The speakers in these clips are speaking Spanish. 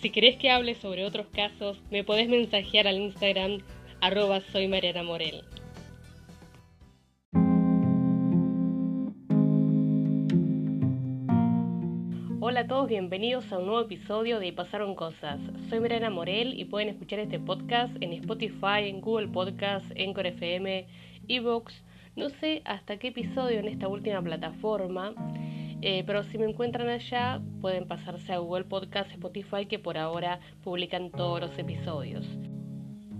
Si querés que hable sobre otros casos, me podés mensajear al Instagram arroba soy Mariana Morel. Hola a todos, bienvenidos a un nuevo episodio de Pasaron Cosas. Soy Mariana Morel y pueden escuchar este podcast en Spotify, en Google Podcast, en FM, Evox. No sé hasta qué episodio en esta última plataforma, eh, pero si me encuentran allá pueden pasarse a Google Podcast, Spotify, que por ahora publican todos los episodios.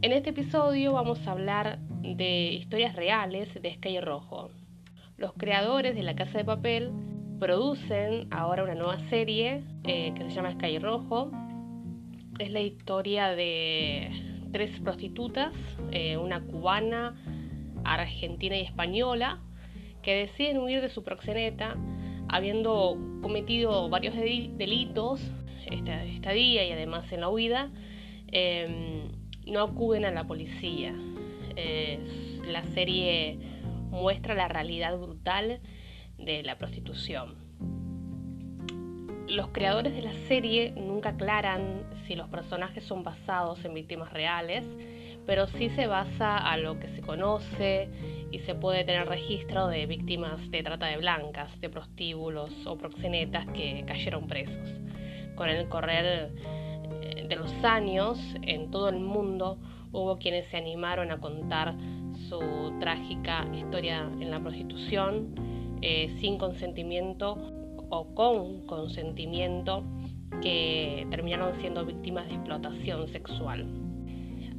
En este episodio vamos a hablar de historias reales de Sky Rojo. Los creadores de La Casa de Papel producen ahora una nueva serie eh, que se llama Sky Rojo. Es la historia de tres prostitutas, eh, una cubana, argentina y española, que deciden huir de su proxeneta, habiendo cometido varios delitos esta, día y además en la huida, em, no acuden a la policía. la serie muestra la realidad brutal de la prostitución. Los creadores de la serie nunca aclaran si los personajes son basados en víctimas reales, pero sí se basa a lo que se conoce y se puede tener registro de víctimas de trata de blancas, de prostíbulos o proxenetas que cayeron presos. Con el correr eh, de los años, en todo el mundo hubo quienes se animaron a contar su trágica historia en la prostitución eh, sin consentimiento o con consentimiento que terminaron siendo víctimas de explotación sexual.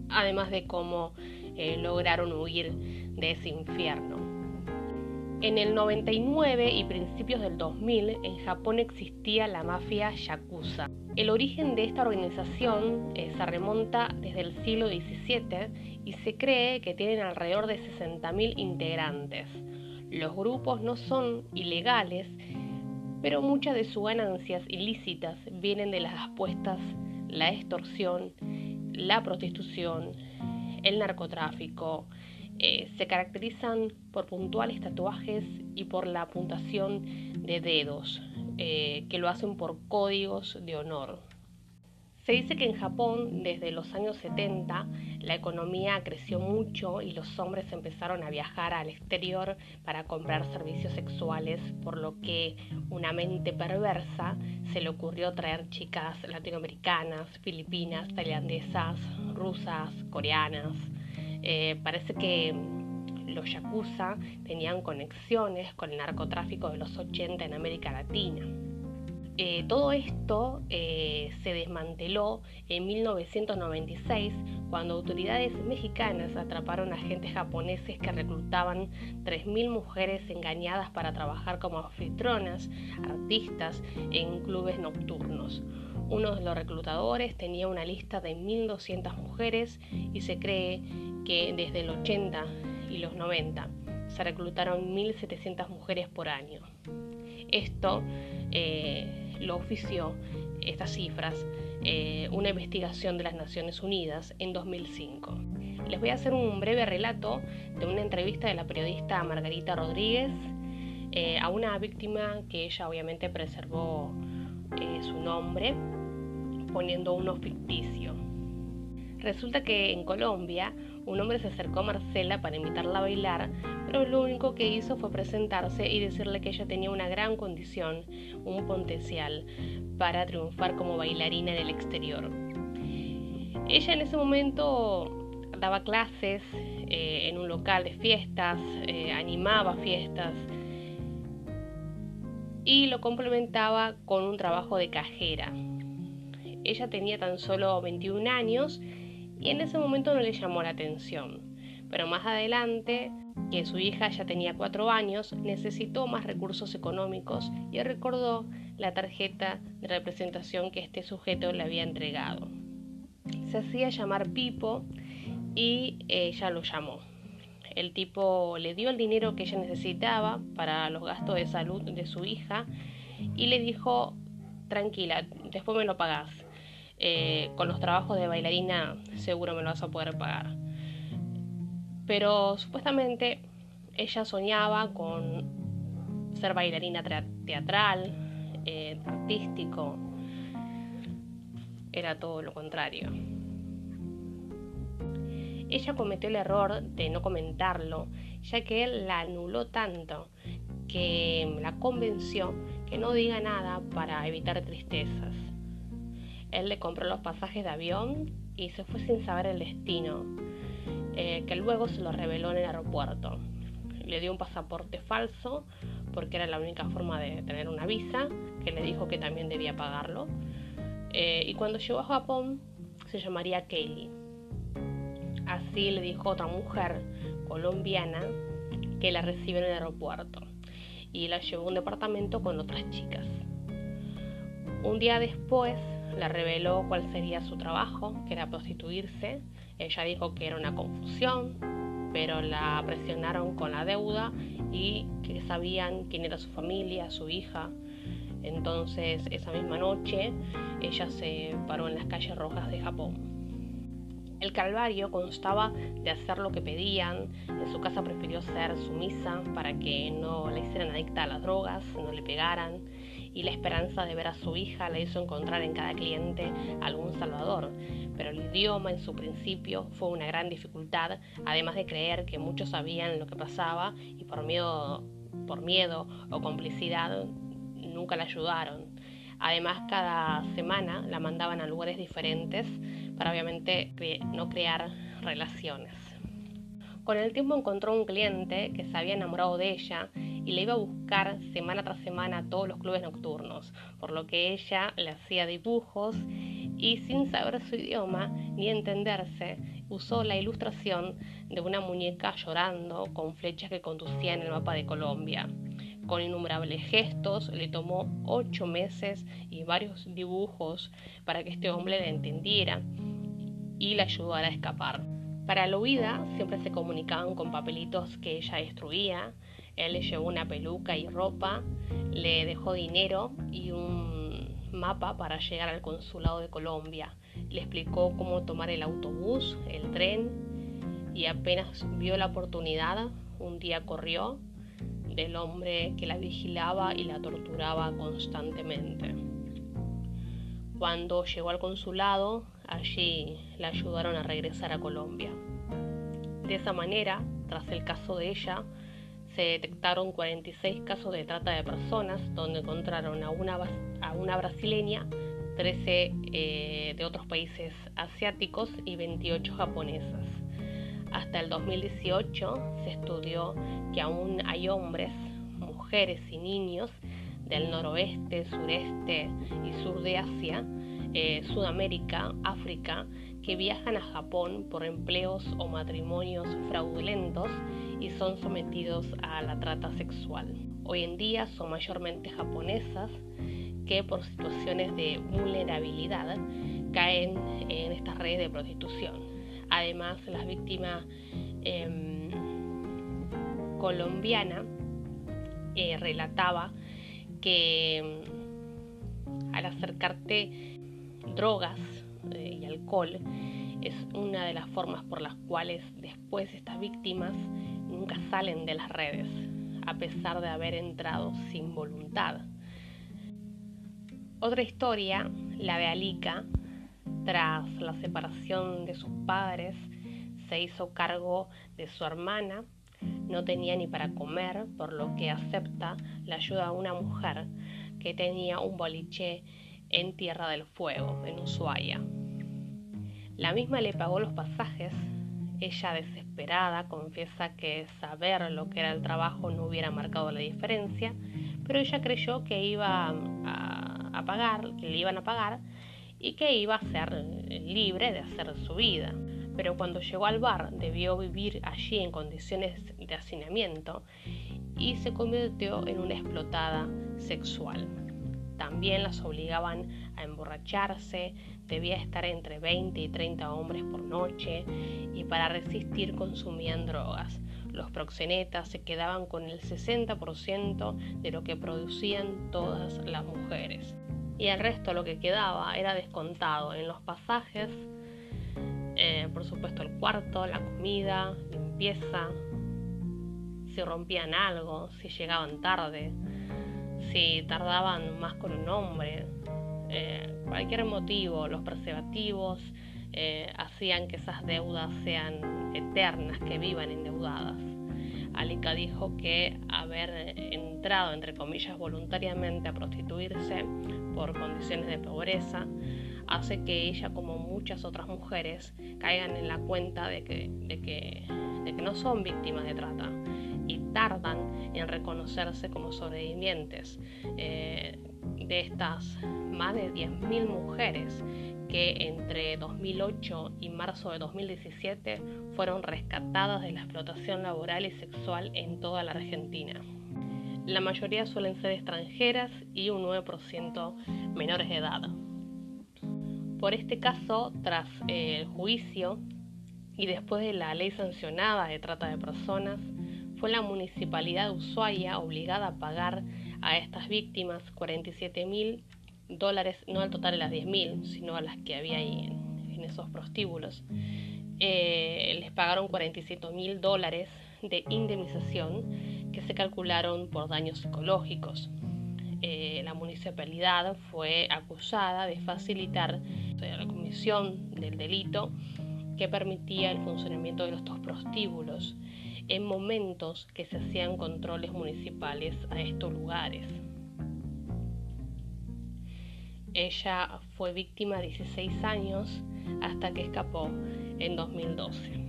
Además de cómo eh, lograron huir de ese infierno. En el 99 y principios del 2000 en Japón existía la mafia Yakuza. El origen de esta organización eh, se remonta desde el siglo XVII y se cree que tienen alrededor de 60.000 integrantes. Los grupos no son ilegales, pero muchas de sus ganancias ilícitas vienen de las apuestas, la extorsión, la prostitución, el narcotráfico. Eh, se caracterizan por puntuales tatuajes y por la puntuación de dedos, eh, que lo hacen por códigos de honor. Se dice que en Japón, desde los años 70, la economía creció mucho y los hombres empezaron a viajar al exterior para comprar servicios sexuales, por lo que una mente perversa se le ocurrió traer chicas latinoamericanas, filipinas, tailandesas, rusas, coreanas. Eh, parece que los yakuza tenían conexiones con el narcotráfico de los 80 en América Latina. Eh, todo esto eh, se desmanteló en 1996 cuando autoridades mexicanas atraparon a agentes japoneses que reclutaban 3.000 mujeres engañadas para trabajar como anfitrionas, artistas en clubes nocturnos. Uno de los reclutadores tenía una lista de 1.200 mujeres y se cree que desde el 80 y los 90 se reclutaron 1.700 mujeres por año. Esto eh, lo ofició estas cifras eh, una investigación de las Naciones Unidas en 2005. Les voy a hacer un breve relato de una entrevista de la periodista Margarita Rodríguez eh, a una víctima que ella obviamente preservó eh, su nombre poniendo uno ficticio. Resulta que en Colombia un hombre se acercó a Marcela para invitarla a bailar, lo único que hizo fue presentarse y decirle que ella tenía una gran condición, un potencial para triunfar como bailarina en el exterior. Ella en ese momento daba clases eh, en un local de fiestas, eh, animaba fiestas y lo complementaba con un trabajo de cajera. Ella tenía tan solo 21 años y en ese momento no le llamó la atención. Pero más adelante, que su hija ya tenía cuatro años, necesitó más recursos económicos y recordó la tarjeta de representación que este sujeto le había entregado. Se hacía llamar Pipo y ella lo llamó. El tipo le dio el dinero que ella necesitaba para los gastos de salud de su hija y le dijo, tranquila, después me lo pagás. Eh, con los trabajos de bailarina seguro me lo vas a poder pagar. Pero supuestamente ella soñaba con ser bailarina teatral, eh, artístico. era todo lo contrario. Ella cometió el error de no comentarlo, ya que él la anuló tanto que la convenció que no diga nada para evitar tristezas. Él le compró los pasajes de avión y se fue sin saber el destino, eh, que luego se lo reveló en el aeropuerto. Le dio un pasaporte falso porque era la única forma de tener una visa, que le dijo que también debía pagarlo. Eh, y cuando llegó a Japón se llamaría Kaylee. Así le dijo otra mujer colombiana que la recibió en el aeropuerto y la llevó a un departamento con otras chicas. Un día después le reveló cuál sería su trabajo, que era prostituirse. Ella dijo que era una confusión, pero la presionaron con la deuda y que sabían quién era su familia, su hija. Entonces esa misma noche ella se paró en las calles rojas de Japón. El calvario constaba de hacer lo que pedían, en su casa prefirió ser sumisa para que no la hicieran adicta a las drogas, no le pegaran, y la esperanza de ver a su hija la hizo encontrar en cada cliente algún salvador. Pero el idioma en su principio fue una gran dificultad, además de creer que muchos sabían lo que pasaba y por miedo, por miedo o complicidad nunca la ayudaron. Además, cada semana la mandaban a lugares diferentes para obviamente no crear relaciones. Con el tiempo encontró un cliente que se había enamorado de ella y le iba a buscar semana tras semana a todos los clubes nocturnos, por lo que ella le hacía dibujos y sin saber su idioma ni entenderse, usó la ilustración de una muñeca llorando con flechas que conducían el mapa de Colombia. Con innumerables gestos, le tomó ocho meses y varios dibujos para que este hombre le entendiera y le ayudara a escapar. Para la huida siempre se comunicaban con papelitos que ella destruía. Él le llevó una peluca y ropa, le dejó dinero y un mapa para llegar al consulado de Colombia. Le explicó cómo tomar el autobús, el tren y apenas vio la oportunidad, un día corrió del hombre que la vigilaba y la torturaba constantemente. Cuando llegó al consulado, allí la ayudaron a regresar a Colombia. De esa manera, tras el caso de ella, se detectaron 46 casos de trata de personas, donde encontraron a una, a una brasileña, 13 eh, de otros países asiáticos y 28 japonesas. Hasta el 2018 se estudió que aún hay hombres, mujeres y niños del noroeste, sureste y sur de Asia, eh, Sudamérica, África, que viajan a Japón por empleos o matrimonios fraudulentos y son sometidos a la trata sexual. Hoy en día son mayormente japonesas que por situaciones de vulnerabilidad caen en estas redes de prostitución. Además, las víctimas em, colombiana eh, relataba que em, al acercarte drogas eh, y alcohol es una de las formas por las cuales después estas víctimas salen de las redes, a pesar de haber entrado sin voluntad. Otra historia, la de Alika, tras la separación de sus padres, se hizo cargo de su hermana, no tenía ni para comer, por lo que acepta la ayuda de una mujer que tenía un boliche en Tierra del Fuego, en Ushuaia. La misma le pagó los pasajes. Ella, desesperada, confiesa que saber lo que era el trabajo no hubiera marcado la diferencia, pero ella creyó que iba a, pagar, que le iban a pagar y que iba a ser libre de hacer su vida. Pero cuando llegó al bar debió vivir allí en condiciones de hacinamiento y se convirtió en una explotada sexual. También las obligaban a emborracharse, debía estar entre 20 y 30 hombres por noche y para resistir consumían drogas. Los proxenetas se quedaban con el 60% de lo que producían todas las mujeres. Y el resto lo que quedaba era descontado en los pasajes, eh, por supuesto el cuarto, la comida, limpieza, si rompían algo, si llegaban tarde, si tardaban más con un hombre, eh, cualquier motivo, los preservativos eh, hacían que esas deudas sean eternas, que vivan endeudadas. Alika dijo que haber entrado, entre comillas, voluntariamente a prostituirse por condiciones de pobreza hace que ella, como muchas otras mujeres, caigan en la cuenta de que no son víctimas de trata y tardan en reconocerse como sobrevivientes. Eh, de estas más de 10.000 mujeres que entre 2008 y marzo de 2017 fueron rescatadas de la explotación laboral y sexual en toda la Argentina. La mayoría suelen ser extranjeras y un 9% menores de edad. Por este caso, tras el juicio y después de la ley sancionada de trata de personas, fue la municipalidad de Ushuaia obligada a pagar a estas víctimas 47 mil dólares, no al total de las 10 mil, sino a las que había ahí en, esos prostíbulos. Eh, les pagaron 47 mil dólares de indemnización que se calcularon por daños psicológicos. Eh, la municipalidad fue acusada de facilitar la comisión del delito que permitía el funcionamiento de estos prostíbulos en momentos que se hacían controles municipales a estos lugares. Ella fue víctima 16 años hasta que escapó en 2012.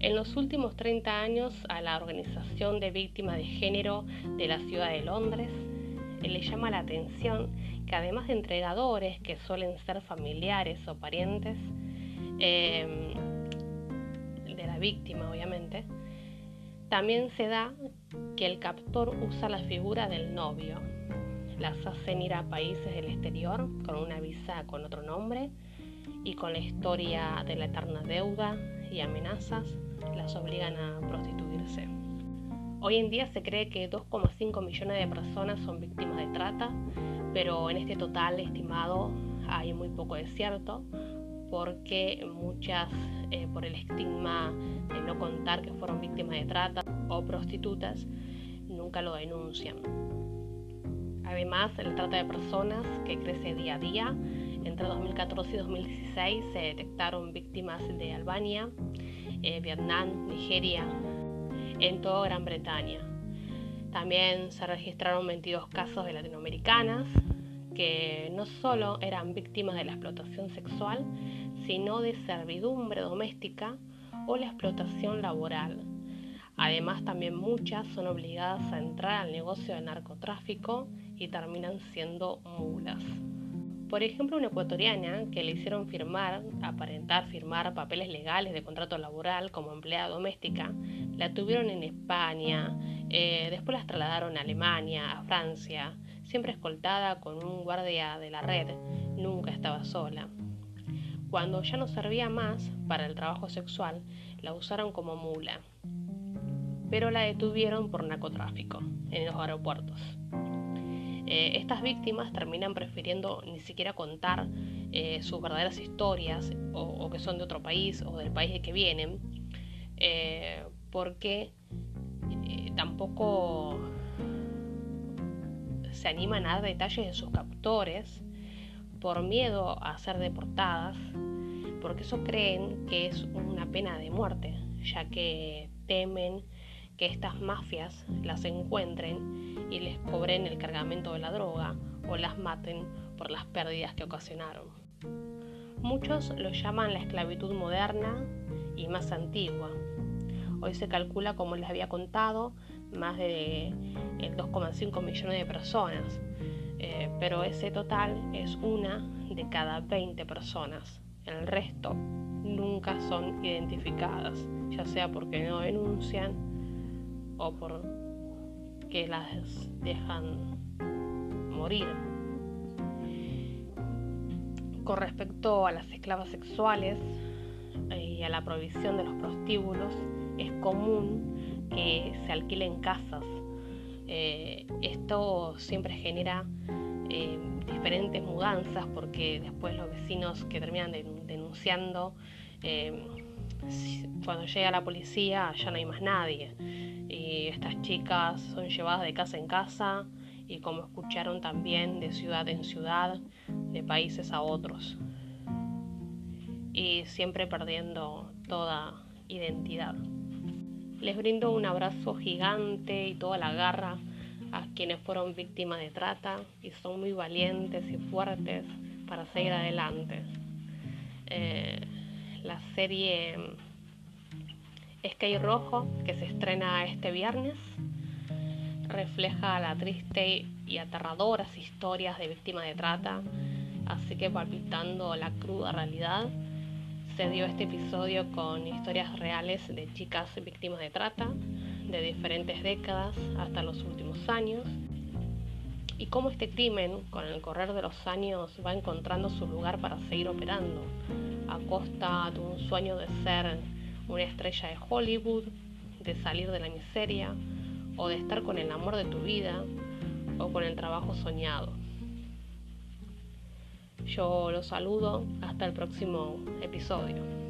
En los últimos 30 años a la Organización de Víctimas de Género de la Ciudad de Londres le llama la atención que además de entregadores que suelen ser familiares o parientes em, de la víctima obviamente, también se da que el captor usa la figura del novio las hacen ir a países del exterior con una visa con otro nombre y con la historia de la eterna deuda y amenazas las obligan a prostituirse. Hoy en día se cree que 2,5 millones de personas son víctimas de trata, pero en este total estimado hay muy poco de cierto, porque muchas, eh, por el estigma de no contar que fueron víctimas de trata o prostitutas, nunca lo denuncian. Además, la trata de personas que crece día a día. Entre 2014 y 2016 se detectaron víctimas de Albania, eh, Vietnam, Nigeria, en toda Gran Bretaña. También se registraron 22 casos de latinoamericanas que no solo eran víctimas de la explotación sexual, sino de servidumbre doméstica o la explotación laboral. Además, también muchas son obligadas a entrar al negocio de narcotráfico y terminan siendo mulas. Por ejemplo, una ecuatoriana que le hicieron firmar, aparentar firmar papeles legales de contrato laboral como empleada doméstica, la tuvieron en España, eh, después las trasladaron a Alemania, a Francia, siempre escoltada con un guardia de la red, nunca estaba sola. Cuando ya no servía más para el trabajo sexual, la usaron como mula, pero la detuvieron por narcotráfico en los aeropuertos. Eh, estas víctimas terminan prefiriendo ni siquiera contar eh, sus verdaderas historias o, que son de otro país o del país de que vienen, eh, porque tampoco se animan a dar detalles de sus captores por miedo a ser deportadas, porque eso creen que es una pena de muerte, ya que temen que estas mafias las encuentren y les cobren el cargamento de la droga o las maten por las pérdidas que ocasionaron. Muchos lo llaman la esclavitud moderna y más antigua. Hoy se calcula, como les había contado, más de 2,5 millones de personas, eh, pero ese total es una de cada 20 personas. El resto nunca son identificadas, ya sea porque no denuncian o por que las dejan morir. Con respecto a las esclavas sexuales eh, y a la provisión de los prostíbulos, es común que se alquilen casas. Eh, esto siempre genera eh, diferentes mudanzas porque después los vecinos que terminan denunciando, cuando llega la policía ya no hay más nadie y estas chicas son llevadas de casa en casa y como escucharon también de ciudad en ciudad, de países a otros y siempre perdiendo toda identidad. Les brindo un abrazo gigante y toda la garra a quienes fueron víctimas de trata y son muy valientes y fuertes para seguir adelante. Eh, la serie Sky Rojo, que se estrena este viernes, refleja la triste y aterradoras historias de víctimas de trata, así que palpitando la cruda realidad, se dio este episodio con historias reales de chicas víctimas de trata de diferentes décadas hasta los últimos años y cómo este crimen con el correr de los años va encontrando su lugar para seguir operando a costa de un sueño de ser una estrella de Hollywood, de salir de la miseria o de estar con el amor de tu vida o con el trabajo soñado. Yo los saludo hasta el próximo episodio.